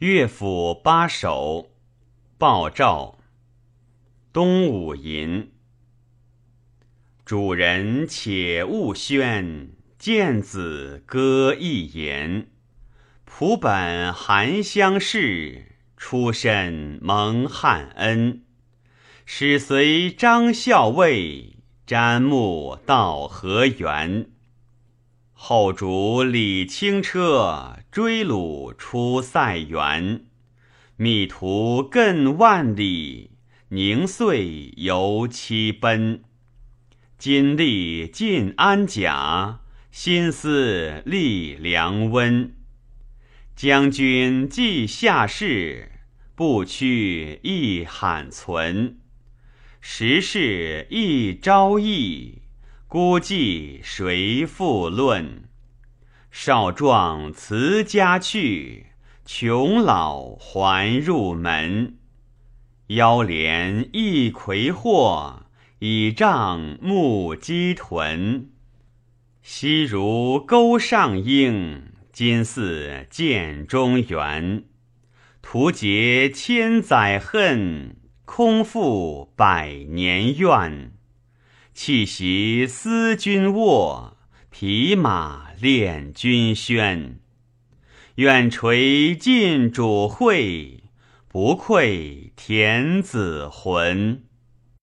乐府八首，鲍照。东武吟。主人且勿喧，见子歌一言。仆本含乡试，出身蒙汉恩。始随张校尉，瞻慕道河源。后主李轻车，追虏出塞原。密途亘万里，凝岁犹期奔。今历晋安甲，心思历凉温。将军既下士，不屈亦罕存。时势亦朝易。孤寂谁复论？少壮辞家去，穷老还入门。腰连一魁祸，倚杖木鸡豚。昔如钩上鹰，今似剑中猿。徒结千载恨，空负百年怨。气袭思君卧，匹马恋君轩。愿垂尽主会，不愧田子浑。